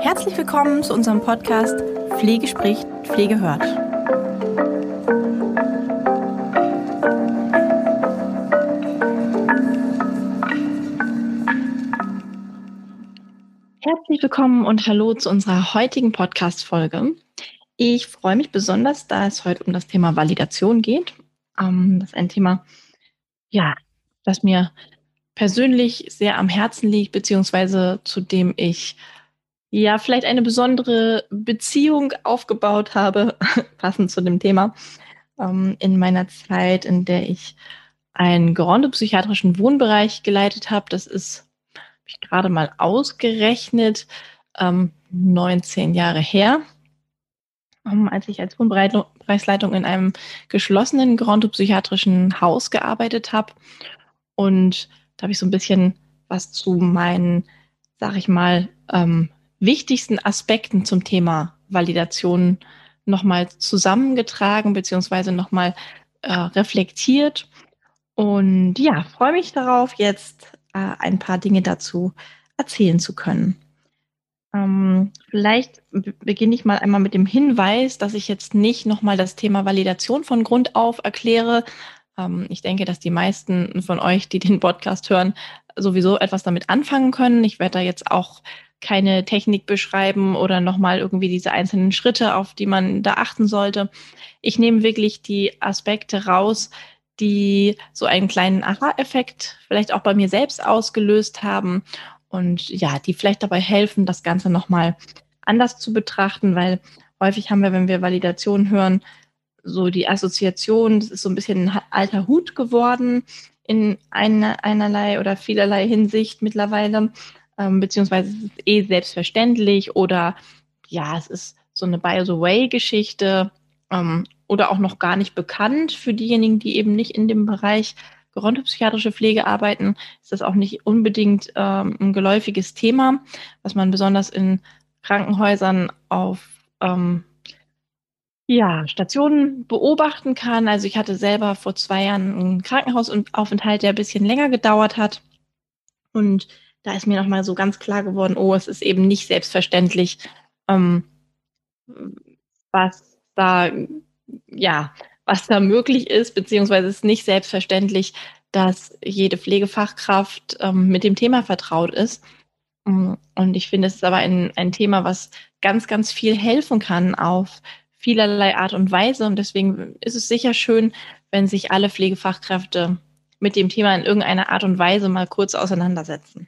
Herzlich willkommen zu unserem Podcast Pflege spricht, Pflege hört. Herzlich willkommen und hallo zu unserer heutigen Podcast-Folge. Ich freue mich besonders, da es heute um das Thema Validation geht. Ähm, das ist ein Thema, ja, das mir persönlich sehr am Herzen liegt, beziehungsweise zu dem ich ja vielleicht eine besondere Beziehung aufgebaut habe, passend zu dem Thema, ähm, in meiner Zeit, in der ich einen gerontopsychiatrischen Wohnbereich geleitet habe. Das ist, habe ich gerade mal ausgerechnet, ähm, 19 Jahre her als ich als Wohnbereichsleitung in einem geschlossenen gerontopsychiatrischen Haus gearbeitet habe. Und da habe ich so ein bisschen was zu meinen, sag ich mal, ähm, wichtigsten Aspekten zum Thema Validation nochmal zusammengetragen, beziehungsweise nochmal äh, reflektiert. Und ja, freue mich darauf, jetzt äh, ein paar Dinge dazu erzählen zu können. Ähm, vielleicht beginne ich mal einmal mit dem Hinweis, dass ich jetzt nicht nochmal das Thema Validation von Grund auf erkläre. Ähm, ich denke, dass die meisten von euch, die den Podcast hören, sowieso etwas damit anfangen können. Ich werde da jetzt auch keine Technik beschreiben oder nochmal irgendwie diese einzelnen Schritte, auf die man da achten sollte. Ich nehme wirklich die Aspekte raus, die so einen kleinen Aha-Effekt vielleicht auch bei mir selbst ausgelöst haben und ja, die vielleicht dabei helfen, das Ganze nochmal anders zu betrachten, weil häufig haben wir, wenn wir Validation hören, so die Assoziation, das ist so ein bisschen ein alter Hut geworden in einer, einerlei oder vielerlei Hinsicht mittlerweile, ähm, beziehungsweise es ist eh selbstverständlich oder ja, es ist so eine By the Way-Geschichte ähm, oder auch noch gar nicht bekannt für diejenigen, die eben nicht in dem Bereich gerontopsychiatrische Pflege arbeiten, ist das auch nicht unbedingt ähm, ein geläufiges Thema, was man besonders in Krankenhäusern auf ähm, ja, Stationen beobachten kann. Also ich hatte selber vor zwei Jahren einen Krankenhausaufenthalt, der ein bisschen länger gedauert hat. Und da ist mir nochmal so ganz klar geworden, oh, es ist eben nicht selbstverständlich, ähm, was da ja was da möglich ist, beziehungsweise es ist nicht selbstverständlich, dass jede Pflegefachkraft ähm, mit dem Thema vertraut ist. Mm, und ich finde, es ist aber ein, ein Thema, was ganz, ganz viel helfen kann auf vielerlei Art und Weise. Und deswegen ist es sicher schön, wenn sich alle Pflegefachkräfte mit dem Thema in irgendeiner Art und Weise mal kurz auseinandersetzen.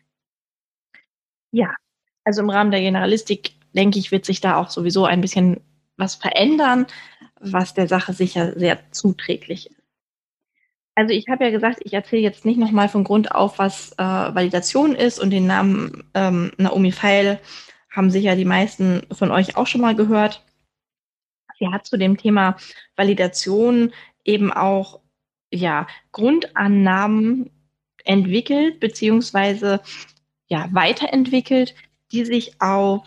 Ja, also im Rahmen der Generalistik, denke ich, wird sich da auch sowieso ein bisschen was verändern was der Sache sicher sehr zuträglich ist. Also ich habe ja gesagt, ich erzähle jetzt nicht nochmal von Grund auf, was äh, Validation ist und den Namen ähm, Naomi Feil haben sicher die meisten von euch auch schon mal gehört. Sie hat zu dem Thema Validation eben auch ja, Grundannahmen entwickelt beziehungsweise ja, weiterentwickelt, die sich auf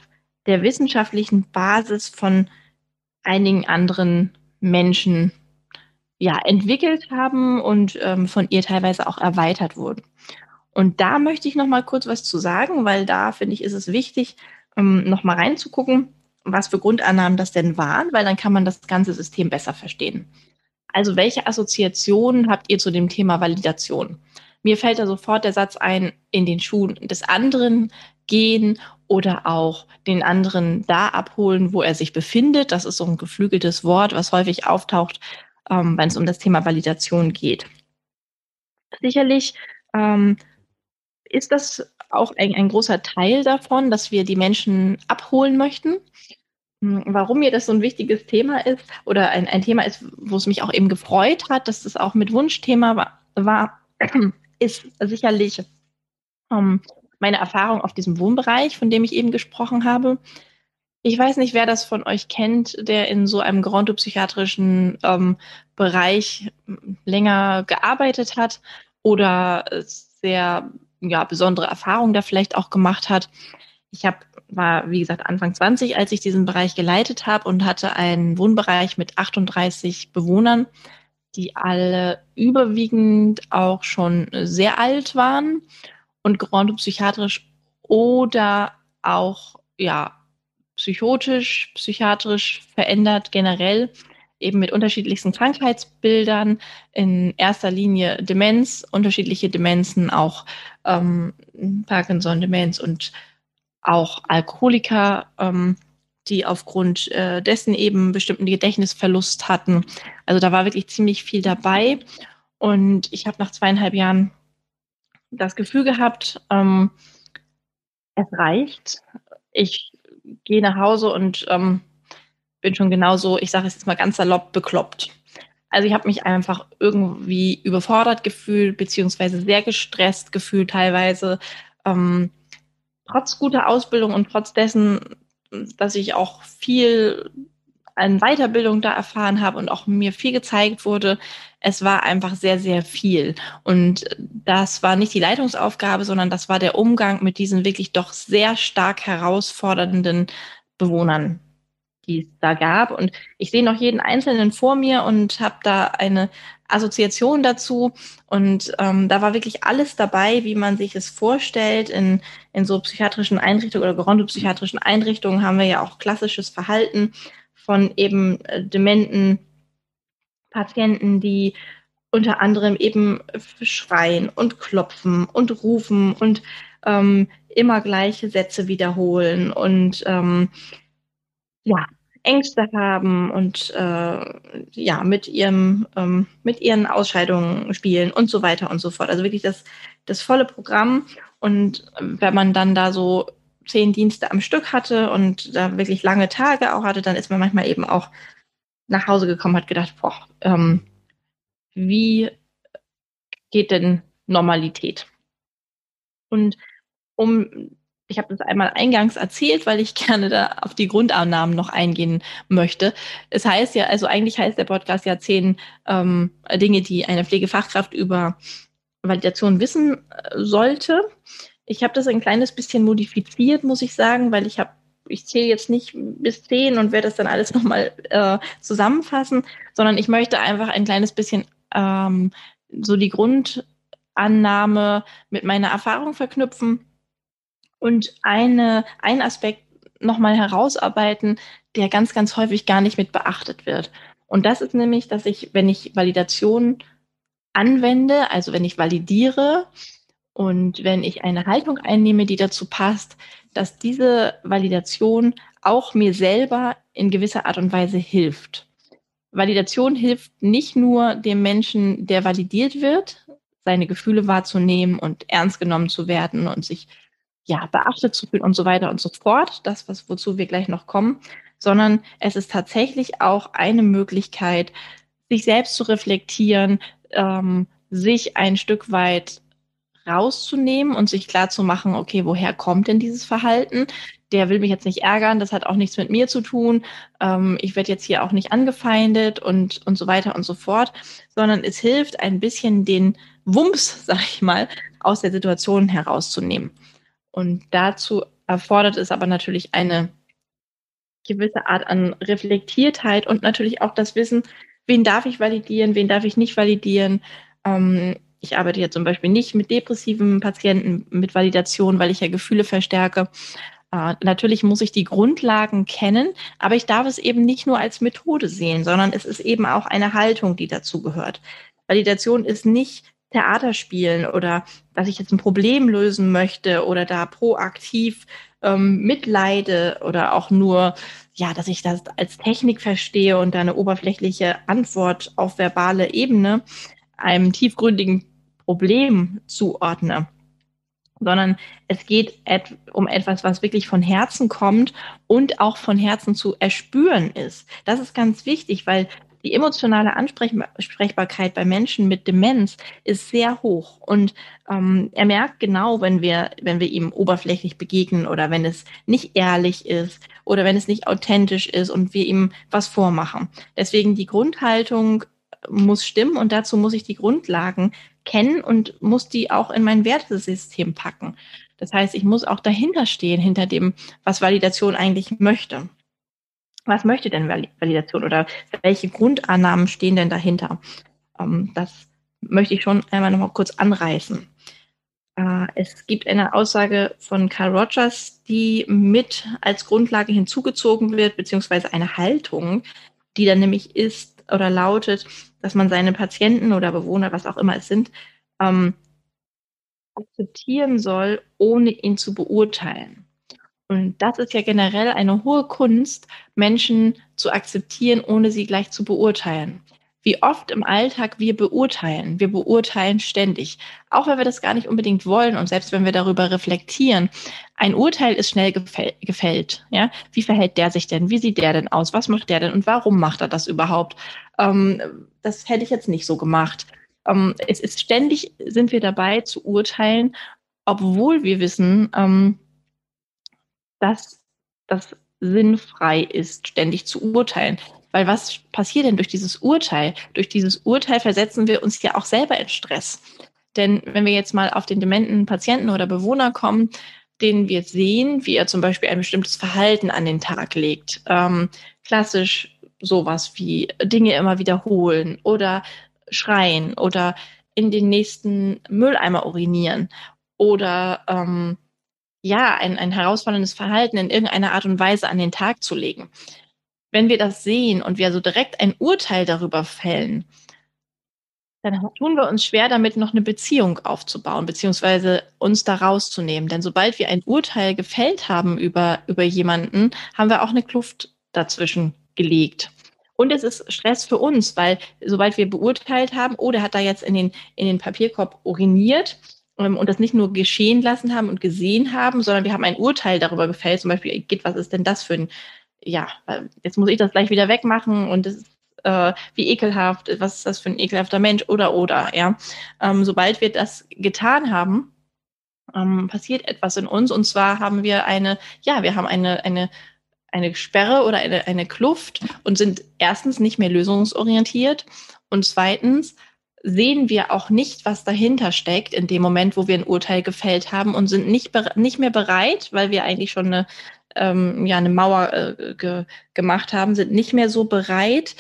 der wissenschaftlichen Basis von einigen anderen Menschen ja, entwickelt haben und ähm, von ihr teilweise auch erweitert wurden. Und da möchte ich noch mal kurz was zu sagen, weil da finde ich, ist es wichtig, ähm, noch mal reinzugucken, was für Grundannahmen das denn waren, weil dann kann man das ganze System besser verstehen. Also welche Assoziationen habt ihr zu dem Thema Validation? Mir fällt da sofort der Satz ein, in den Schuhen des anderen gehen oder auch den anderen da abholen, wo er sich befindet. Das ist so ein geflügeltes Wort, was häufig auftaucht, ähm, wenn es um das Thema Validation geht. Sicherlich ähm, ist das auch ein, ein, großer Teil davon, dass wir die Menschen abholen möchten. Hm, warum mir das so ein wichtiges Thema ist oder ein, ein Thema ist, wo es mich auch eben gefreut hat, dass das auch mit Wunschthema war, war ist sicherlich ähm, meine Erfahrung auf diesem Wohnbereich, von dem ich eben gesprochen habe. Ich weiß nicht, wer das von euch kennt, der in so einem gerontopsychiatrischen ähm, Bereich länger gearbeitet hat oder sehr ja, besondere Erfahrungen da vielleicht auch gemacht hat. Ich habe war, wie gesagt, Anfang 20, als ich diesen Bereich geleitet habe und hatte einen Wohnbereich mit 38 Bewohnern, die alle überwiegend auch schon sehr alt waren und gerontopsychiatrisch oder auch ja psychotisch, psychiatrisch verändert generell eben mit unterschiedlichsten Krankheitsbildern, in erster Linie Demenz, unterschiedliche Demenzen, auch ähm, Parkinson-Demenz und auch Alkoholiker, ähm, die aufgrund äh, dessen eben bestimmten Gedächtnisverlust hatten. Also da war wirklich ziemlich viel dabei. Und ich habe nach zweieinhalb Jahren das Gefühl gehabt, ähm, es reicht. Ich gehe nach Hause und ähm, bin schon genauso, ich sage es jetzt mal ganz salopp, bekloppt. Also ich habe mich einfach irgendwie überfordert gefühlt, beziehungsweise sehr gestresst gefühlt teilweise. Ähm, trotz guter Ausbildung und trotz dessen, dass ich auch viel an Weiterbildung da erfahren habe und auch mir viel gezeigt wurde, es war einfach sehr, sehr viel. Und das war nicht die Leitungsaufgabe, sondern das war der Umgang mit diesen wirklich doch sehr stark herausfordernden Bewohnern die es da gab. Und ich sehe noch jeden Einzelnen vor mir und habe da eine Assoziation dazu. Und ähm, da war wirklich alles dabei, wie man sich es vorstellt. In, in so psychiatrischen Einrichtungen oder gerontopsychiatrischen Einrichtungen haben wir ja auch klassisches Verhalten von eben äh, dementen Patienten, die unter anderem eben schreien und klopfen und rufen und ähm, immer gleiche Sätze wiederholen und ähm, ja, Ängste haben und äh, ja, mit ihrem, ähm, mit ihren Ausscheidungen spielen und so weiter und so fort. Also wirklich das, das volle Programm. Und wenn man dann da so zehn Dienste am Stück hatte und da wirklich lange Tage auch hatte, dann ist man manchmal eben auch nach Hause gekommen, hat gedacht, boah, ähm, wie geht denn Normalität? Und um ich habe das einmal eingangs erzählt, weil ich gerne da auf die Grundannahmen noch eingehen möchte. Es heißt ja, also eigentlich heißt der Podcast ja zehn ähm, Dinge, die eine Pflegefachkraft über Validation wissen äh, sollte. Ich habe das ein kleines bisschen modifiziert, muss ich sagen, weil ich habe ich zähle jetzt nicht bis zehn und werde das dann alles nochmal äh, zusammenfassen, sondern ich möchte einfach ein kleines bisschen ähm, so die Grundannahme mit meiner Erfahrung verknüpfen und eine, ein Aspekt nochmal herausarbeiten, der ganz, ganz häufig gar nicht mit beachtet wird. Und das ist nämlich, dass ich, wenn ich Validation anwende, also wenn ich validiere und wenn ich eine Haltung einnehme, die dazu passt, dass diese Validation auch mir selber in gewisser Art und Weise hilft. Validation hilft nicht nur dem Menschen, der validiert wird, seine Gefühle wahrzunehmen und ernst genommen zu werden und sich ja, beachtet zu fühlen und so weiter und so fort, das, was, wozu wir gleich noch kommen, sondern es ist tatsächlich auch eine Möglichkeit, sich selbst zu reflektieren, ähm, sich ein Stück weit rauszunehmen und sich klar zu machen, okay, woher kommt denn dieses Verhalten? Der will mich jetzt nicht ärgern, das hat auch nichts mit mir zu tun. Ähm, ich werde jetzt hier auch nicht angefeindet und, und so weiter und so fort, sondern es hilft ein bisschen den Wumms, sag ich mal, aus der Situation herauszunehmen. Und dazu erfordert es aber natürlich eine gewisse Art an Reflektiertheit und natürlich auch das Wissen, wen darf ich validieren, wen darf ich nicht validieren. Ähm, ich arbeite ja zum Beispiel nicht mit depressiven Patienten mit Validation, weil ich ja Gefühle verstärke. Äh, natürlich muss ich die Grundlagen kennen, aber ich darf es eben nicht nur als Methode sehen, sondern es ist eben auch eine Haltung, die dazu gehört. Validation ist nicht Theater spielen oder dass ich jetzt ein Problem lösen möchte oder da proaktiv ähm, mitleide oder auch nur, ja, dass ich das als Technik verstehe und da eine oberflächliche Antwort auf verbale Ebene einem tiefgründigen Problem zuordne sondern es geht et um etwas, was wirklich von Herzen kommt und auch von Herzen zu erspüren ist. Das ist ganz wichtig, weil die emotionale Ansprechbarkeit bei Menschen mit Demenz ist sehr hoch. Und ähm, er merkt genau, wenn wir, wenn wir ihm oberflächlich begegnen oder wenn es nicht ehrlich ist oder wenn es nicht authentisch ist und wir ihm was vormachen. Deswegen die Grundhaltung muss stimmen und dazu muss ich die Grundlagen kennen und muss die auch in mein Wertesystem packen. Das heißt, ich muss auch dahinter stehen, hinter dem, was Validation eigentlich möchte was möchte denn Validation oder welche Grundannahmen stehen denn dahinter? Ähm, das möchte ich schon einmal noch mal kurz anreißen. Äh, es gibt eine Aussage von Carl Rogers, die mit als Grundlage hinzugezogen wird, beziehungsweise eine Haltung, die dann nämlich ist oder lautet, dass man seine Patienten oder Bewohner, was auch immer es sind, ähm, akzeptieren soll, ohne ihn zu beurteilen. Und das ist ja generell eine hohe Kunst, Menschen zu akzeptieren, ohne sie gleich zu beurteilen wie oft im Alltag wir beurteilen. Wir beurteilen ständig, auch wenn wir das gar nicht unbedingt wollen und selbst wenn wir darüber reflektieren. Ein Urteil ist schnell gefällt. Ja? Wie verhält der sich denn? Wie sieht der denn aus? Was macht der denn und warum macht er das überhaupt? Ähm, das hätte ich jetzt nicht so gemacht. Ähm, es ist ständig sind wir dabei zu urteilen, obwohl wir wissen, ähm, dass das sinnfrei ist, ständig zu urteilen. Weil was passiert denn durch dieses Urteil? Durch dieses Urteil versetzen wir uns ja auch selber in Stress. Denn wenn wir jetzt mal auf den dementen Patienten oder Bewohner kommen, den wir sehen, wie er zum Beispiel ein bestimmtes Verhalten an den Tag legt, ähm, klassisch sowas wie Dinge immer wiederholen oder schreien oder in den nächsten Mülleimer urinieren oder ähm, ja, ein, ein herausforderndes Verhalten in irgendeiner Art und Weise an den Tag zu legen wenn wir das sehen und wir so direkt ein Urteil darüber fällen, dann tun wir uns schwer damit, noch eine Beziehung aufzubauen, beziehungsweise uns da rauszunehmen. Denn sobald wir ein Urteil gefällt haben über, über jemanden, haben wir auch eine Kluft dazwischen gelegt. Und es ist Stress für uns, weil sobald wir beurteilt haben, oh, der hat da jetzt in den, in den Papierkorb uriniert ähm, und das nicht nur geschehen lassen haben und gesehen haben, sondern wir haben ein Urteil darüber gefällt, zum Beispiel, was ist denn das für ein, ja, jetzt muss ich das gleich wieder wegmachen und das ist äh, wie ekelhaft, was ist das für ein ekelhafter Mensch oder oder, ja. Ähm, sobald wir das getan haben, ähm, passiert etwas in uns und zwar haben wir eine, ja, wir haben eine, eine, eine Sperre oder eine, eine Kluft und sind erstens nicht mehr lösungsorientiert und zweitens sehen wir auch nicht, was dahinter steckt in dem Moment, wo wir ein Urteil gefällt haben und sind nicht, nicht mehr bereit, weil wir eigentlich schon eine, ähm, ja, eine Mauer äh, ge gemacht haben, sind nicht mehr so bereit,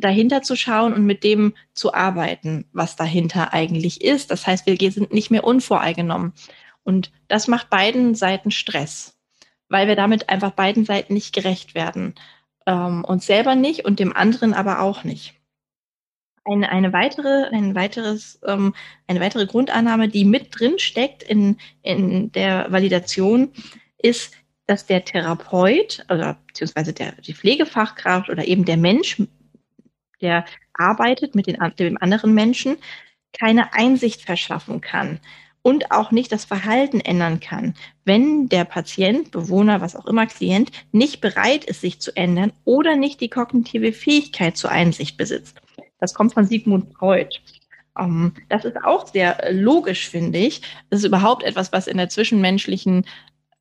dahinter zu schauen und mit dem zu arbeiten, was dahinter eigentlich ist. Das heißt, wir sind nicht mehr unvoreingenommen. Und das macht beiden Seiten Stress, weil wir damit einfach beiden Seiten nicht gerecht werden. Ähm, uns selber nicht und dem anderen aber auch nicht. Eine, eine weitere, ein weiteres, ähm, eine weitere Grundannahme, die mit drin steckt in, in der Validation, ist, dass der Therapeut oder beziehungsweise der, die Pflegefachkraft oder eben der Mensch, der arbeitet mit den, dem anderen Menschen, keine Einsicht verschaffen kann und auch nicht das Verhalten ändern kann, wenn der Patient, Bewohner, was auch immer, Klient nicht bereit ist, sich zu ändern oder nicht die kognitive Fähigkeit zur Einsicht besitzt. Das kommt von Sigmund Freud. Ähm, das ist auch sehr logisch, finde ich. Das ist überhaupt etwas, was in der zwischenmenschlichen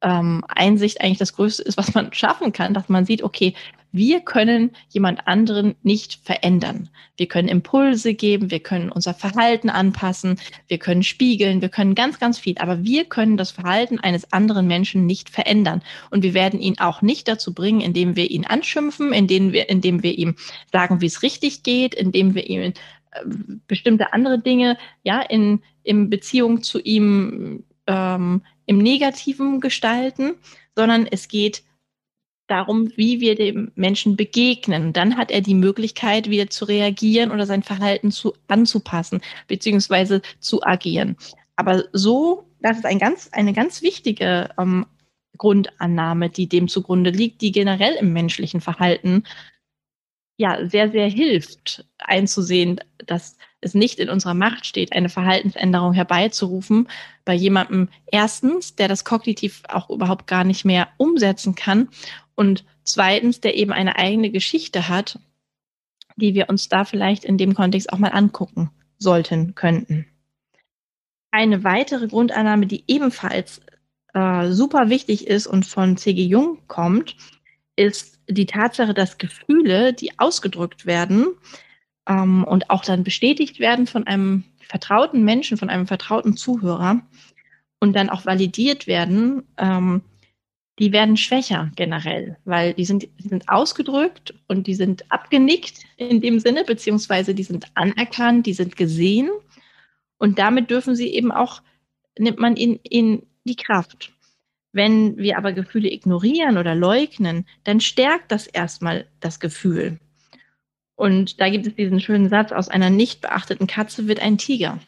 ähm, Einsicht eigentlich das Größte ist, was man schaffen kann, dass man sieht, okay, wir können jemand anderen nicht verändern. Wir können Impulse geben, wir können unser Verhalten anpassen, wir können spiegeln, wir können ganz, ganz viel. Aber wir können das Verhalten eines anderen Menschen nicht verändern. Und wir werden ihn auch nicht dazu bringen, indem wir ihn anschimpfen, indem wir, indem wir ihm sagen, wie es richtig geht, indem wir ihm äh, bestimmte andere Dinge, ja, in, in Beziehung zu ihm ähm, im Negativen gestalten, sondern es geht darum, wie wir dem Menschen begegnen. dann hat er die Möglichkeit, wieder zu reagieren oder sein Verhalten zu, anzupassen, beziehungsweise zu agieren. Aber so, das ist ein ganz, eine ganz wichtige ähm, Grundannahme, die dem zugrunde liegt, die generell im menschlichen Verhalten ja sehr, sehr hilft, einzusehen, dass es nicht in unserer Macht steht, eine Verhaltensänderung herbeizurufen bei jemandem erstens, der das kognitiv auch überhaupt gar nicht mehr umsetzen kann und zweitens, der eben eine eigene Geschichte hat, die wir uns da vielleicht in dem Kontext auch mal angucken sollten, könnten. Eine weitere Grundannahme, die ebenfalls äh, super wichtig ist und von C.G. Jung kommt, ist die Tatsache, dass Gefühle, die ausgedrückt werden, ähm, und auch dann bestätigt werden von einem vertrauten Menschen, von einem vertrauten Zuhörer und dann auch validiert werden, ähm, die werden schwächer generell, weil die sind, die sind ausgedrückt und die sind abgenickt in dem Sinne, beziehungsweise die sind anerkannt, die sind gesehen und damit dürfen sie eben auch, nimmt man ihnen, ihnen die Kraft. Wenn wir aber Gefühle ignorieren oder leugnen, dann stärkt das erstmal das Gefühl. Und da gibt es diesen schönen Satz, aus einer nicht beachteten Katze wird ein Tiger.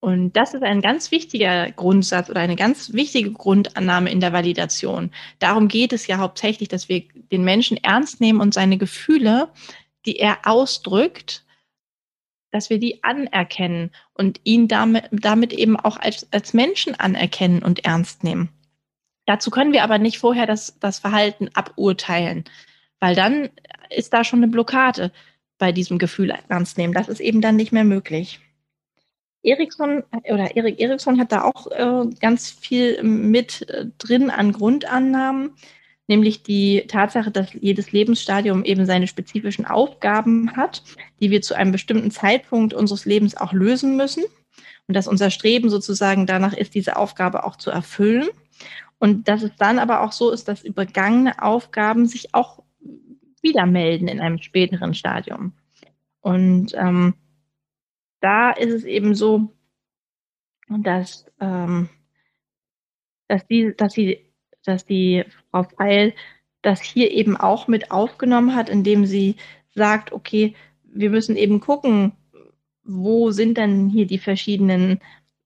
Und das ist ein ganz wichtiger Grundsatz oder eine ganz wichtige Grundannahme in der Validation. Darum geht es ja hauptsächlich, dass wir den Menschen ernst nehmen und seine Gefühle, die er ausdrückt, dass wir die anerkennen und ihn damit, damit eben auch als, als Menschen anerkennen und ernst nehmen. Dazu können wir aber nicht vorher das, das Verhalten aburteilen, weil dann ist da schon eine Blockade bei diesem Gefühl ernst nehmen. Das ist eben dann nicht mehr möglich. Ericsson oder Erik Eriksson hat da auch äh, ganz viel mit äh, drin an Grundannahmen, nämlich die Tatsache, dass jedes Lebensstadium eben seine spezifischen Aufgaben hat, die wir zu einem bestimmten Zeitpunkt unseres Lebens auch lösen müssen und dass unser Streben sozusagen danach ist, diese Aufgabe auch zu erfüllen und dass es dann aber auch so ist, dass übergangene Aufgaben sich auch wieder melden in einem späteren Stadium. Und ähm, da ist es eben so, dass, ähm, dass, die, dass, die, dass die Frau Feil das hier eben auch mit aufgenommen hat, indem sie sagt, okay, wir müssen eben gucken, wo sind denn hier die verschiedenen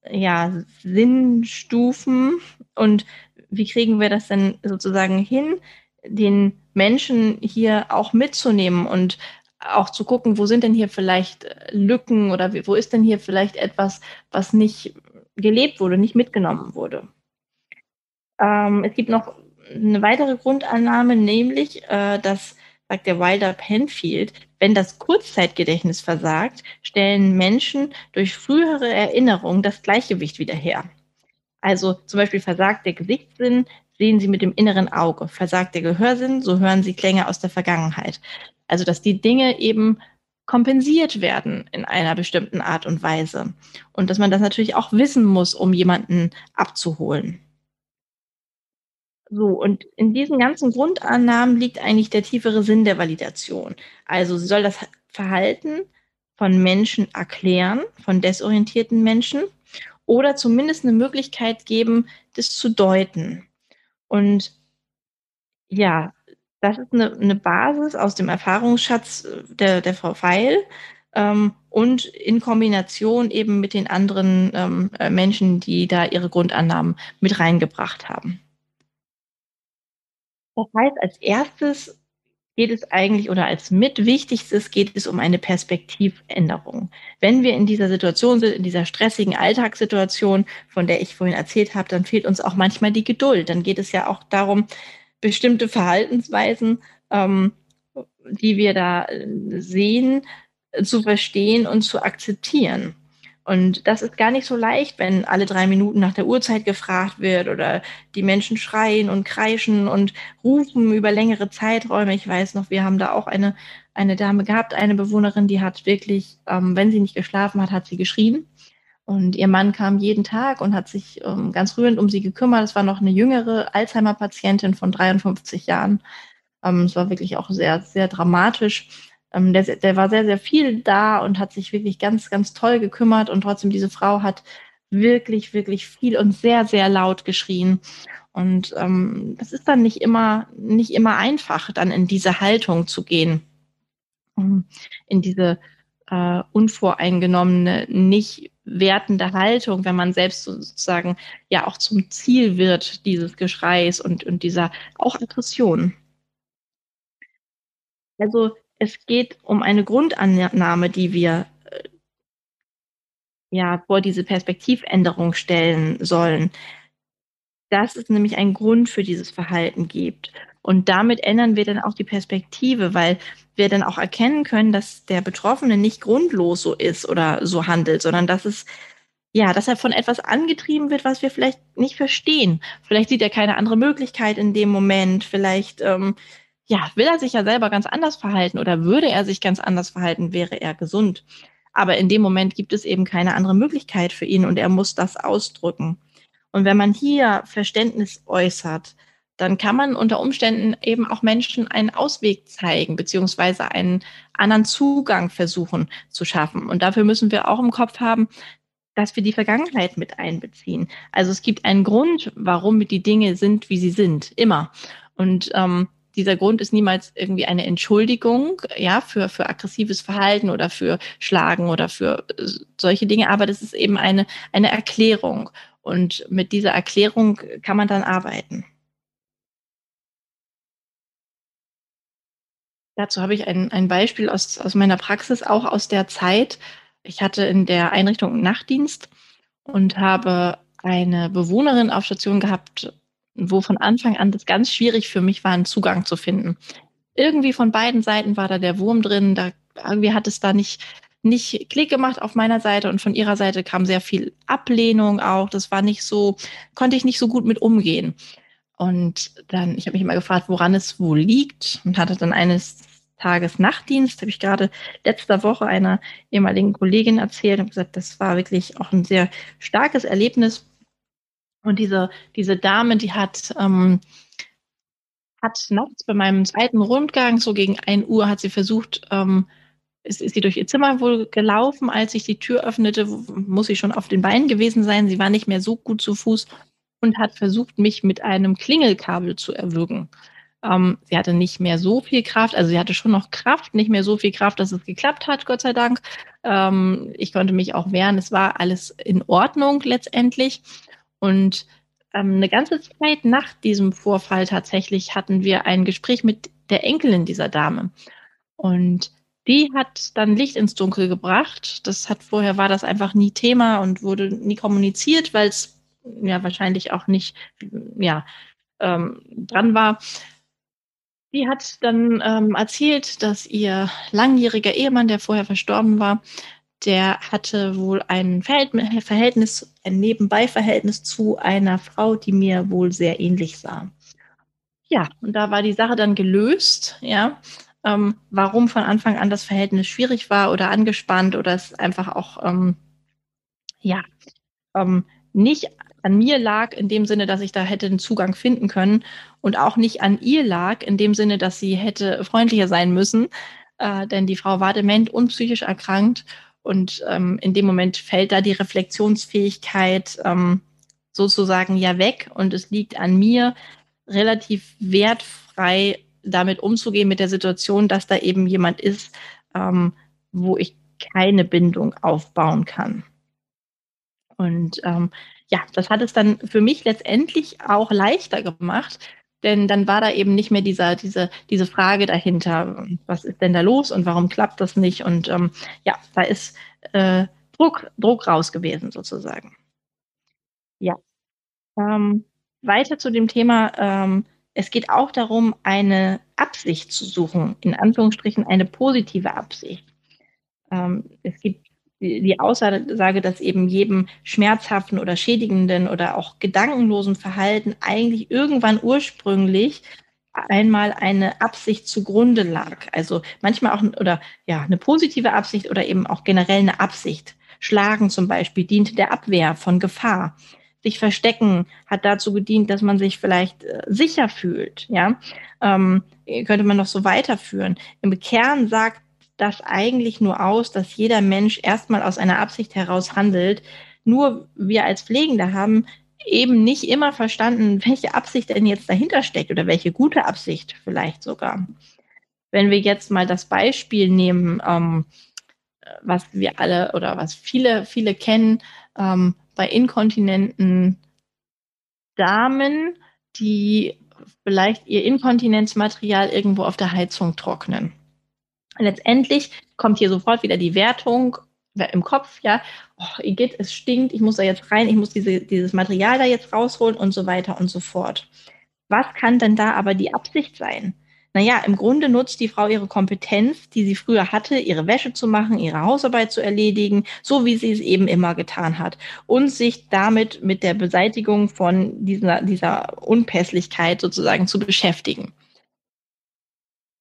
ja, Sinnstufen und wie kriegen wir das denn sozusagen hin, den Menschen hier auch mitzunehmen und auch zu gucken, wo sind denn hier vielleicht äh, Lücken oder wo ist denn hier vielleicht etwas, was nicht gelebt wurde, nicht mitgenommen wurde. Ähm, es gibt noch eine weitere Grundannahme, nämlich, äh, dass, sagt der Wilder Penfield, wenn das Kurzzeitgedächtnis versagt, stellen Menschen durch frühere Erinnerungen das Gleichgewicht wieder her. Also zum Beispiel versagt der Gesichtssinn, sehen Sie mit dem inneren Auge. Versagt der Gehörsinn, so hören Sie Klänge aus der Vergangenheit. Also dass die Dinge eben kompensiert werden in einer bestimmten Art und Weise. Und dass man das natürlich auch wissen muss, um jemanden abzuholen. So, und in diesen ganzen Grundannahmen liegt eigentlich der tiefere Sinn der Validation. Also sie soll das Verhalten von Menschen erklären, von desorientierten Menschen, oder zumindest eine Möglichkeit geben, das zu deuten. Und ja, das ist eine, eine Basis aus dem Erfahrungsschatz äh, der, der Frau Feil ähm, und in Kombination eben mit den anderen ähm, äh, Menschen, die da ihre Grundannahmen mit reingebracht haben. Das heißt, als erstes geht es eigentlich oder als mitwichtigstes geht es um eine Perspektivänderung. Wenn wir in dieser Situation sind, in dieser stressigen Alltagssituation, von der ich vorhin erzählt habe, dann fehlt uns auch manchmal die Geduld. Dann geht es ja auch darum, bestimmte Verhaltensweisen, ähm, die wir da äh, sehen, zu verstehen und zu akzeptieren. Und das ist gar nicht so leicht, wenn alle drei Minuten nach der Uhrzeit gefragt wird oder die Menschen schreien und kreischen und rufen über längere Zeiträume. Ich weiß noch, wir haben da auch eine, eine Dame gehabt, eine Bewohnerin, die hat wirklich, ähm, wenn sie nicht geschlafen hat, hat sie geschrien. Und ihr Mann kam jeden Tag und hat sich ähm, ganz rührend um sie gekümmert. Es war noch eine jüngere Alzheimer-Patientin von 53 Jahren. Ähm, es war wirklich auch sehr, sehr dramatisch. Ähm, der, der war sehr, sehr viel da und hat sich wirklich ganz, ganz toll gekümmert. Und trotzdem, diese Frau hat wirklich, wirklich viel und sehr, sehr laut geschrien. Und ähm, das ist dann nicht immer, nicht immer einfach, dann in diese Haltung zu gehen, in diese äh, unvoreingenommene, nicht wertende Haltung, wenn man selbst sozusagen ja auch zum Ziel wird dieses Geschreis und, und dieser auch Aggression. Also es geht um eine Grundannahme, die wir äh, ja vor diese Perspektivänderung stellen sollen, dass es nämlich einen Grund für dieses Verhalten gibt. Und damit ändern wir dann auch die Perspektive, weil wir dann auch erkennen können, dass der Betroffene nicht grundlos so ist oder so handelt, sondern dass es ja, dass er von etwas angetrieben wird, was wir vielleicht nicht verstehen. Vielleicht sieht er keine andere Möglichkeit in dem Moment. Vielleicht ähm, ja, will er sich ja selber ganz anders verhalten oder würde er sich ganz anders verhalten, wäre er gesund. Aber in dem Moment gibt es eben keine andere Möglichkeit für ihn und er muss das ausdrücken. Und wenn man hier Verständnis äußert, dann kann man unter Umständen eben auch Menschen einen Ausweg zeigen, beziehungsweise einen anderen Zugang versuchen zu schaffen. Und dafür müssen wir auch im Kopf haben, dass wir die Vergangenheit mit einbeziehen. Also es gibt einen Grund, warum die Dinge sind, wie sie sind, immer. Und ähm, dieser Grund ist niemals irgendwie eine Entschuldigung, ja, für, für aggressives Verhalten oder für Schlagen oder für äh, solche Dinge, aber das ist eben eine, eine Erklärung. Und mit dieser Erklärung kann man dann arbeiten. Dazu habe ich ein, ein Beispiel aus, aus meiner Praxis, auch aus der Zeit. Ich hatte in der Einrichtung Nachtdienst und habe eine Bewohnerin auf Station gehabt, wo von Anfang an das ganz schwierig für mich war, einen Zugang zu finden. Irgendwie von beiden Seiten war da der Wurm drin, da irgendwie hat es da nicht nicht Klick gemacht auf meiner Seite und von ihrer Seite kam sehr viel Ablehnung auch. Das war nicht so, konnte ich nicht so gut mit umgehen. Und dann, ich habe mich immer gefragt, woran es wohl liegt und hatte dann eines Tages Nachtdienst, habe ich gerade letzter Woche einer ehemaligen Kollegin erzählt und gesagt, das war wirklich auch ein sehr starkes Erlebnis. Und diese, diese Dame, die hat, ähm, hat nachts bei meinem zweiten Rundgang, so gegen ein Uhr, hat sie versucht, ähm, ist, ist sie durch ihr Zimmer wohl gelaufen. Als ich die Tür öffnete, muss sie schon auf den Beinen gewesen sein. Sie war nicht mehr so gut zu Fuß und hat versucht, mich mit einem Klingelkabel zu erwürgen. Ähm, sie hatte nicht mehr so viel Kraft, also sie hatte schon noch Kraft, nicht mehr so viel Kraft, dass es geklappt hat, Gott sei Dank. Ähm, ich konnte mich auch wehren, es war alles in Ordnung letztendlich. Und ähm, eine ganze Zeit nach diesem Vorfall tatsächlich hatten wir ein Gespräch mit der Enkelin dieser Dame. Und die hat dann Licht ins Dunkel gebracht. Das hat vorher war das einfach nie Thema und wurde nie kommuniziert, weil es ja wahrscheinlich auch nicht ja ähm, dran war. Die hat dann ähm, erzählt, dass ihr langjähriger Ehemann, der vorher verstorben war, der hatte wohl ein Verhältnis, ein Nebenbeiverhältnis zu einer Frau, die mir wohl sehr ähnlich sah. Ja, und da war die Sache dann gelöst, ja. Ähm, warum von Anfang an das Verhältnis schwierig war oder angespannt oder es einfach auch, ähm, ja, ähm, nicht an mir lag, in dem Sinne, dass ich da hätte den Zugang finden können und auch nicht an ihr lag, in dem Sinne, dass sie hätte freundlicher sein müssen, äh, denn die Frau war dement und psychisch erkrankt und ähm, in dem Moment fällt da die Reflexionsfähigkeit ähm, sozusagen ja weg und es liegt an mir, relativ wertfrei damit umzugehen mit der Situation, dass da eben jemand ist, ähm, wo ich keine Bindung aufbauen kann. Und ähm, ja, das hat es dann für mich letztendlich auch leichter gemacht, denn dann war da eben nicht mehr dieser, diese, diese Frage dahinter, was ist denn da los und warum klappt das nicht? Und ähm, ja, da ist äh, Druck, Druck raus gewesen sozusagen. Ja. Ähm, weiter zu dem Thema, ähm, es geht auch darum, eine Absicht zu suchen, in Anführungsstrichen eine positive Absicht. Ähm, es gibt die Aussage, dass eben jedem schmerzhaften oder schädigenden oder auch gedankenlosen Verhalten eigentlich irgendwann ursprünglich einmal eine Absicht zugrunde lag. Also manchmal auch oder ja eine positive Absicht oder eben auch generell eine Absicht. Schlagen zum Beispiel diente der Abwehr von Gefahr. Sich verstecken hat dazu gedient, dass man sich vielleicht äh, sicher fühlt. Ja, ähm, könnte man noch so weiterführen. Im Kern sagt das eigentlich nur aus, dass jeder Mensch erstmal aus einer Absicht heraus handelt. Nur wir als Pflegende haben eben nicht immer verstanden, welche Absicht denn jetzt dahinter steckt oder welche gute Absicht vielleicht sogar. Wenn wir jetzt mal das Beispiel nehmen, ähm, was wir alle oder was viele, viele kennen, ähm, bei inkontinenten Damen, die vielleicht ihr Inkontinenzmaterial irgendwo auf der Heizung trocknen. Letztendlich kommt hier sofort wieder die Wertung im Kopf, ja, oh, Igitt, es stinkt, ich muss da jetzt rein, ich muss diese, dieses Material da jetzt rausholen und so weiter und so fort. Was kann denn da aber die Absicht sein? Naja, im Grunde nutzt die Frau ihre Kompetenz, die sie früher hatte, ihre Wäsche zu machen, ihre Hausarbeit zu erledigen, so wie sie es eben immer getan hat. Und sich damit mit der Beseitigung von dieser, dieser Unpässlichkeit sozusagen zu beschäftigen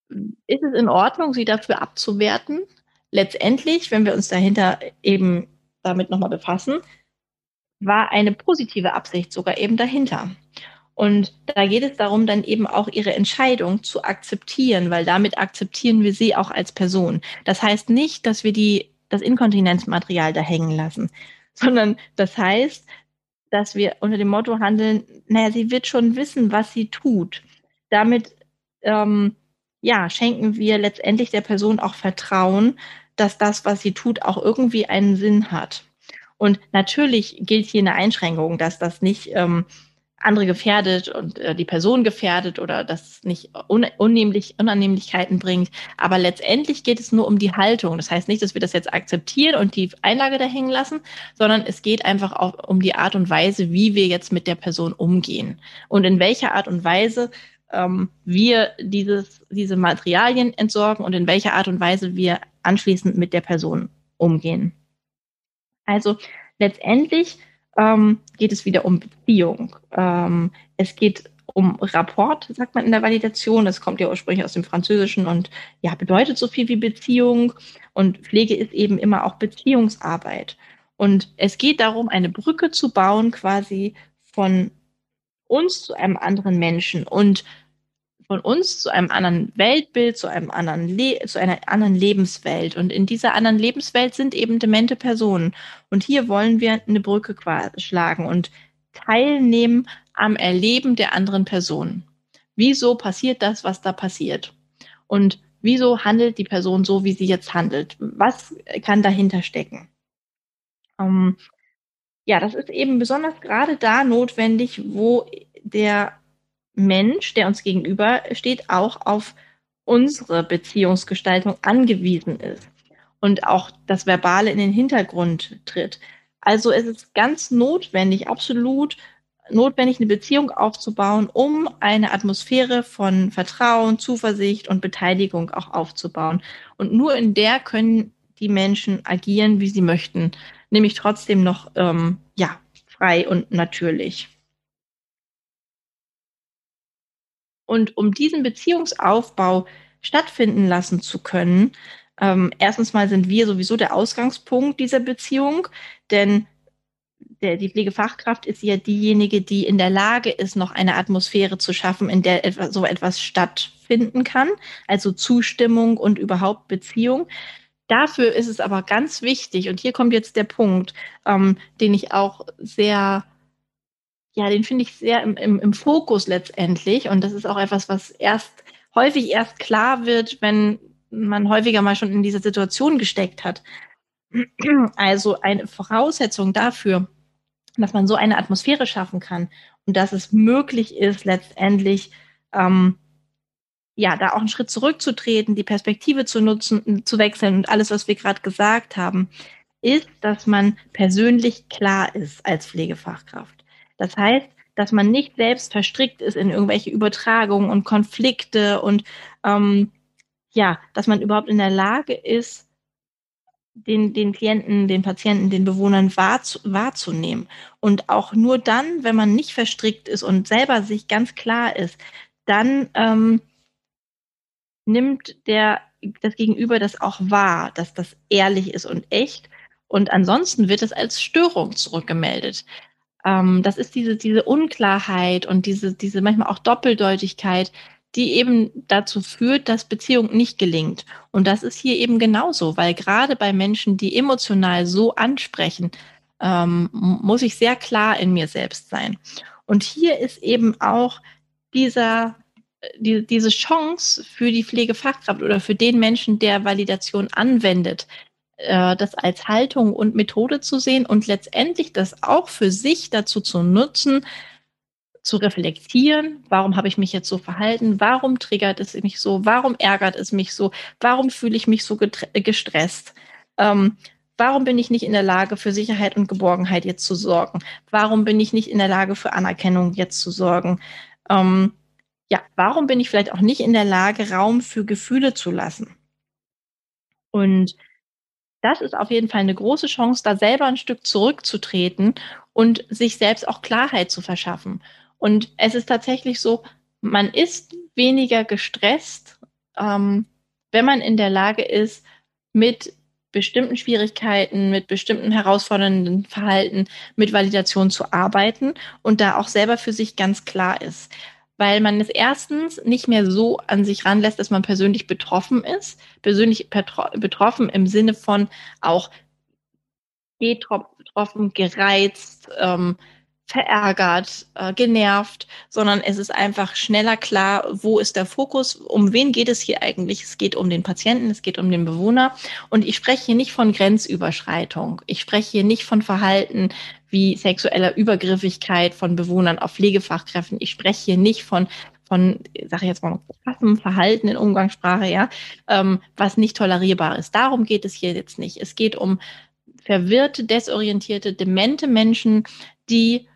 ist es in Ordnung, sie dafür abzuwerten? Letztendlich, wenn wir uns dahinter eben damit nochmal befassen, war eine positive Absicht sogar eben dahinter. Und da geht es darum, dann eben auch ihre Entscheidung zu akzeptieren, weil damit akzeptieren wir sie auch als Person. Das heißt nicht, dass wir die, das Inkontinenzmaterial da hängen lassen, sondern das heißt, dass wir unter dem Motto handeln, naja, sie wird schon wissen, was sie tut. Damit ähm, ja, schenken wir letztendlich der Person auch Vertrauen, dass das, was sie tut, auch irgendwie einen Sinn hat. Und natürlich gilt hier eine Einschränkung, dass das nicht ähm, andere gefährdet und äh, die Person gefährdet oder das nicht un unnehmlich, Unannehmlichkeiten bringt. Aber letztendlich geht es nur um die Haltung. Das heißt nicht, dass wir das jetzt akzeptieren und die Einlage da hängen lassen, sondern es geht einfach auch um die Art und Weise, wie wir jetzt mit der Person umgehen und in welcher Art und Weise ähm, wir dieses, diese Materialien entsorgen und in welcher Art und Weise wir anschließend mit der Person umgehen. Also letztendlich ähm, geht es wieder um Beziehung. Ähm, es geht um Rapport, sagt man in der Validation. Das kommt ja ursprünglich aus dem Französischen und ja, bedeutet so viel wie Beziehung. Und Pflege ist eben immer auch Beziehungsarbeit. Und es geht darum, eine Brücke zu bauen, quasi von uns zu einem anderen Menschen und von uns zu einem anderen Weltbild, zu einem anderen zu einer anderen Lebenswelt. Und in dieser anderen Lebenswelt sind eben demente Personen. Und hier wollen wir eine Brücke schlagen und teilnehmen am Erleben der anderen Person. Wieso passiert das, was da passiert? Und wieso handelt die Person so, wie sie jetzt handelt? Was kann dahinter stecken? Ähm, ja, das ist eben besonders gerade da notwendig, wo der Mensch, der uns gegenüber steht, auch auf unsere Beziehungsgestaltung angewiesen ist und auch das Verbale in den Hintergrund tritt. Also es ist ganz notwendig, absolut notwendig, eine Beziehung aufzubauen, um eine Atmosphäre von Vertrauen, Zuversicht und Beteiligung auch aufzubauen. Und nur in der können die Menschen agieren, wie sie möchten, nämlich trotzdem noch ähm, ja frei und natürlich. Und um diesen Beziehungsaufbau stattfinden lassen zu können, ähm, erstens mal sind wir sowieso der Ausgangspunkt dieser Beziehung, denn der, die Pflegefachkraft ist ja diejenige, die in der Lage ist, noch eine Atmosphäre zu schaffen, in der etwas, so etwas stattfinden kann, also Zustimmung und überhaupt Beziehung. Dafür ist es aber ganz wichtig, und hier kommt jetzt der Punkt, ähm, den ich auch sehr ja, den finde ich sehr im, im, im Fokus letztendlich. Und das ist auch etwas, was erst häufig erst klar wird, wenn man häufiger mal schon in dieser Situation gesteckt hat. Also eine Voraussetzung dafür, dass man so eine Atmosphäre schaffen kann und dass es möglich ist, letztendlich ähm, ja, da auch einen Schritt zurückzutreten, die Perspektive zu nutzen, zu wechseln und alles, was wir gerade gesagt haben, ist, dass man persönlich klar ist als Pflegefachkraft. Das heißt, dass man nicht selbst verstrickt ist in irgendwelche Übertragungen und Konflikte und ähm, ja, dass man überhaupt in der Lage ist, den, den Klienten, den Patienten, den Bewohnern wahrzu, wahrzunehmen. Und auch nur dann, wenn man nicht verstrickt ist und selber sich ganz klar ist, dann ähm, nimmt der, das Gegenüber das auch wahr, dass das ehrlich ist und echt. Und ansonsten wird es als Störung zurückgemeldet. Ähm, das ist diese, diese Unklarheit und diese, diese manchmal auch Doppeldeutigkeit, die eben dazu führt, dass Beziehung nicht gelingt. Und das ist hier eben genauso, weil gerade bei Menschen, die emotional so ansprechen, ähm, muss ich sehr klar in mir selbst sein. Und hier ist eben auch dieser, die, diese Chance für die Pflegefachkraft oder für den Menschen, der Validation anwendet, äh, das als Haltung und Methode zu sehen und letztendlich das auch für sich dazu zu nutzen, zu reflektieren, warum habe ich mich jetzt so verhalten, warum triggert es mich so, warum ärgert es mich so, warum fühle ich mich so gestresst, ähm, warum bin ich nicht in der Lage für Sicherheit und Geborgenheit jetzt zu sorgen, warum bin ich nicht in der Lage für Anerkennung jetzt zu sorgen, ähm, ja, warum bin ich vielleicht auch nicht in der Lage, Raum für Gefühle zu lassen. Und das ist auf jeden Fall eine große Chance, da selber ein Stück zurückzutreten und sich selbst auch Klarheit zu verschaffen. Und es ist tatsächlich so, man ist weniger gestresst, ähm, wenn man in der Lage ist, mit bestimmten Schwierigkeiten, mit bestimmten herausfordernden Verhalten, mit Validation zu arbeiten und da auch selber für sich ganz klar ist. Weil man es erstens nicht mehr so an sich ranlässt, dass man persönlich betroffen ist. Persönlich betroffen im Sinne von auch getroffen, gereizt, ähm, verärgert, äh, genervt, sondern es ist einfach schneller klar, wo ist der Fokus, um wen geht es hier eigentlich? Es geht um den Patienten, es geht um den Bewohner. Und ich spreche hier nicht von Grenzüberschreitung. Ich spreche hier nicht von Verhalten wie sexueller Übergriffigkeit von Bewohnern auf Pflegefachkräften. Ich spreche hier nicht von von, sage ich jetzt mal, krassem Verhalten in Umgangssprache, ja, ähm, was nicht tolerierbar ist. Darum geht es hier jetzt nicht. Es geht um verwirrte, desorientierte, demente Menschen, die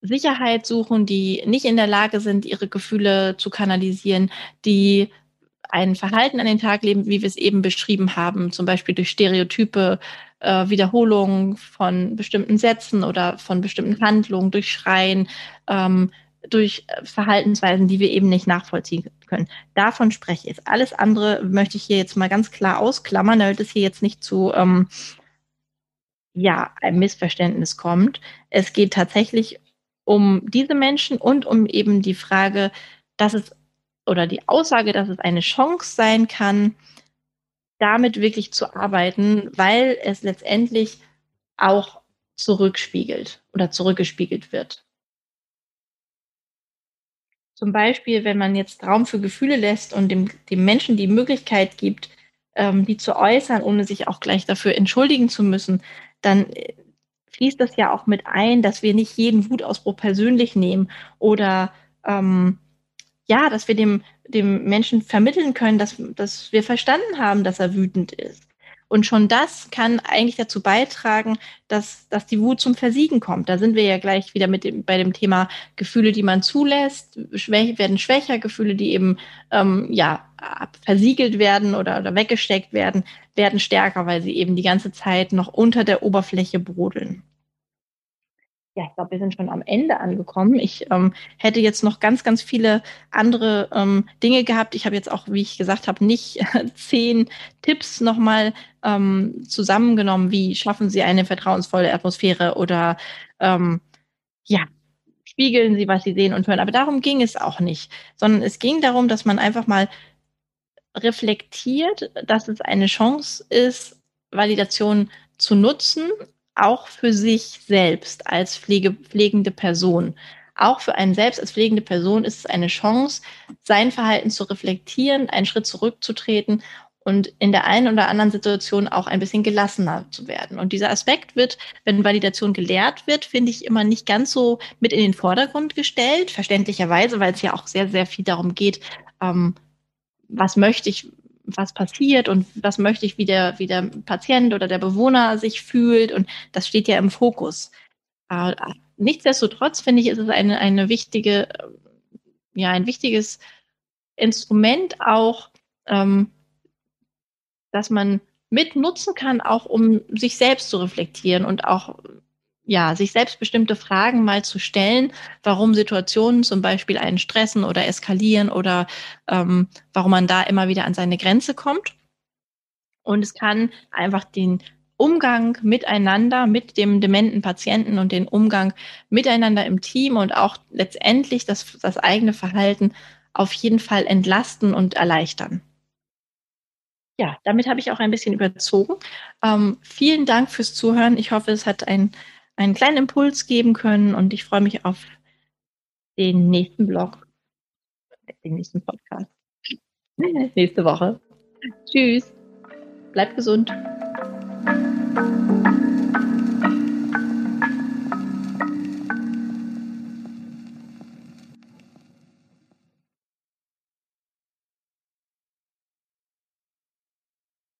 Sicherheit suchen, die nicht in der Lage sind, ihre Gefühle zu kanalisieren, die ein Verhalten an den Tag leben, wie wir es eben beschrieben haben, zum Beispiel durch Stereotype, äh, Wiederholungen von bestimmten Sätzen oder von bestimmten Handlungen, durch Schreien, ähm, durch Verhaltensweisen, die wir eben nicht nachvollziehen können. Davon spreche ich jetzt. Alles andere möchte ich hier jetzt mal ganz klar ausklammern, damit es hier jetzt nicht zu ähm, ja, ein Missverständnis kommt. Es geht tatsächlich um diese Menschen und um eben die Frage, dass es oder die Aussage, dass es eine Chance sein kann, damit wirklich zu arbeiten, weil es letztendlich auch zurückspiegelt oder zurückgespiegelt wird. Zum Beispiel, wenn man jetzt Raum für Gefühle lässt und dem, dem Menschen die Möglichkeit gibt, ähm, die zu äußern, ohne sich auch gleich dafür entschuldigen zu müssen, dann fließt das ja auch mit ein, dass wir nicht jeden Wutausbruch persönlich nehmen oder ähm, ja, dass wir dem, dem Menschen vermitteln können, dass, dass wir verstanden haben, dass er wütend ist. Und schon das kann eigentlich dazu beitragen, dass, dass die Wut zum Versiegen kommt. Da sind wir ja gleich wieder mit dem, bei dem Thema Gefühle, die man zulässt, schwäch, werden schwächer, Gefühle, die eben ähm, ja, versiegelt werden oder, oder weggesteckt werden, werden stärker, weil sie eben die ganze Zeit noch unter der Oberfläche brodeln. Ja, ich glaube, wir sind schon am Ende angekommen. Ich ähm, hätte jetzt noch ganz, ganz viele andere ähm, Dinge gehabt. Ich habe jetzt auch, wie ich gesagt habe, nicht zehn Tipps nochmal ähm, zusammengenommen, wie schaffen Sie eine vertrauensvolle Atmosphäre oder ähm, ja, spiegeln Sie, was Sie sehen und hören. Aber darum ging es auch nicht, sondern es ging darum, dass man einfach mal reflektiert, dass es eine Chance ist, Validation zu nutzen auch für sich selbst als Pflege, pflegende Person. Auch für einen selbst als pflegende Person ist es eine Chance, sein Verhalten zu reflektieren, einen Schritt zurückzutreten und in der einen oder anderen Situation auch ein bisschen gelassener zu werden. Und dieser Aspekt wird, wenn Validation gelehrt wird, finde ich immer nicht ganz so mit in den Vordergrund gestellt, verständlicherweise, weil es ja auch sehr, sehr viel darum geht, ähm, was möchte ich was passiert und was möchte ich, wie der, wie der Patient oder der Bewohner sich fühlt. Und das steht ja im Fokus. Äh, nichtsdestotrotz finde ich, ist es eine, eine wichtige, ja, ein wichtiges Instrument auch, ähm, dass man mit nutzen kann, auch um sich selbst zu reflektieren und auch ja, sich selbstbestimmte Fragen mal zu stellen, warum Situationen zum Beispiel einen stressen oder eskalieren oder ähm, warum man da immer wieder an seine Grenze kommt. Und es kann einfach den Umgang miteinander, mit dem dementen Patienten und den Umgang miteinander im Team und auch letztendlich das, das eigene Verhalten auf jeden Fall entlasten und erleichtern. Ja, damit habe ich auch ein bisschen überzogen. Ähm, vielen Dank fürs Zuhören. Ich hoffe, es hat ein einen kleinen Impuls geben können und ich freue mich auf den nächsten Blog, den nächsten Podcast. Nächste Woche. Tschüss. Bleibt gesund.